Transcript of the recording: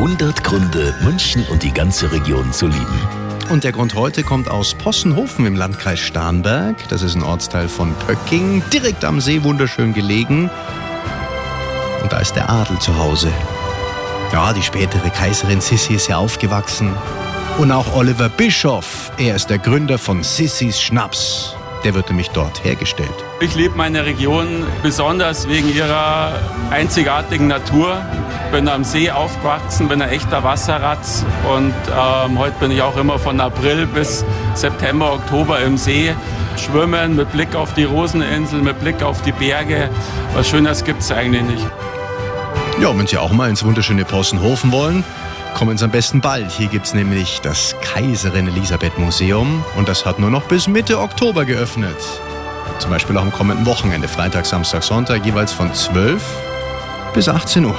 100 Gründe, München und die ganze Region zu lieben. Und der Grund heute kommt aus Possenhofen im Landkreis Starnberg. Das ist ein Ortsteil von Pöcking, direkt am See, wunderschön gelegen. Und da ist der Adel zu Hause. Ja, die spätere Kaiserin Sissi ist ja aufgewachsen. Und auch Oliver Bischoff, er ist der Gründer von Sissis Schnaps. Der wird nämlich dort hergestellt. Ich liebe meine Region besonders wegen ihrer einzigartigen Natur. Ich bin am See aufgewachsen, bin ein echter Wasserratz und ähm, heute bin ich auch immer von April bis September, Oktober im See schwimmen mit Blick auf die Roseninsel, mit Blick auf die Berge. Was Schönes gibt es eigentlich nicht. Ja, wenn Sie auch mal ins wunderschöne Possenhofen wollen, kommen Sie am besten bald. Hier gibt es nämlich das Kaiserin Elisabeth Museum und das hat nur noch bis Mitte Oktober geöffnet. Zum Beispiel auch am kommenden Wochenende, Freitag, Samstag, Sonntag, jeweils von 12 bis 18 Uhr.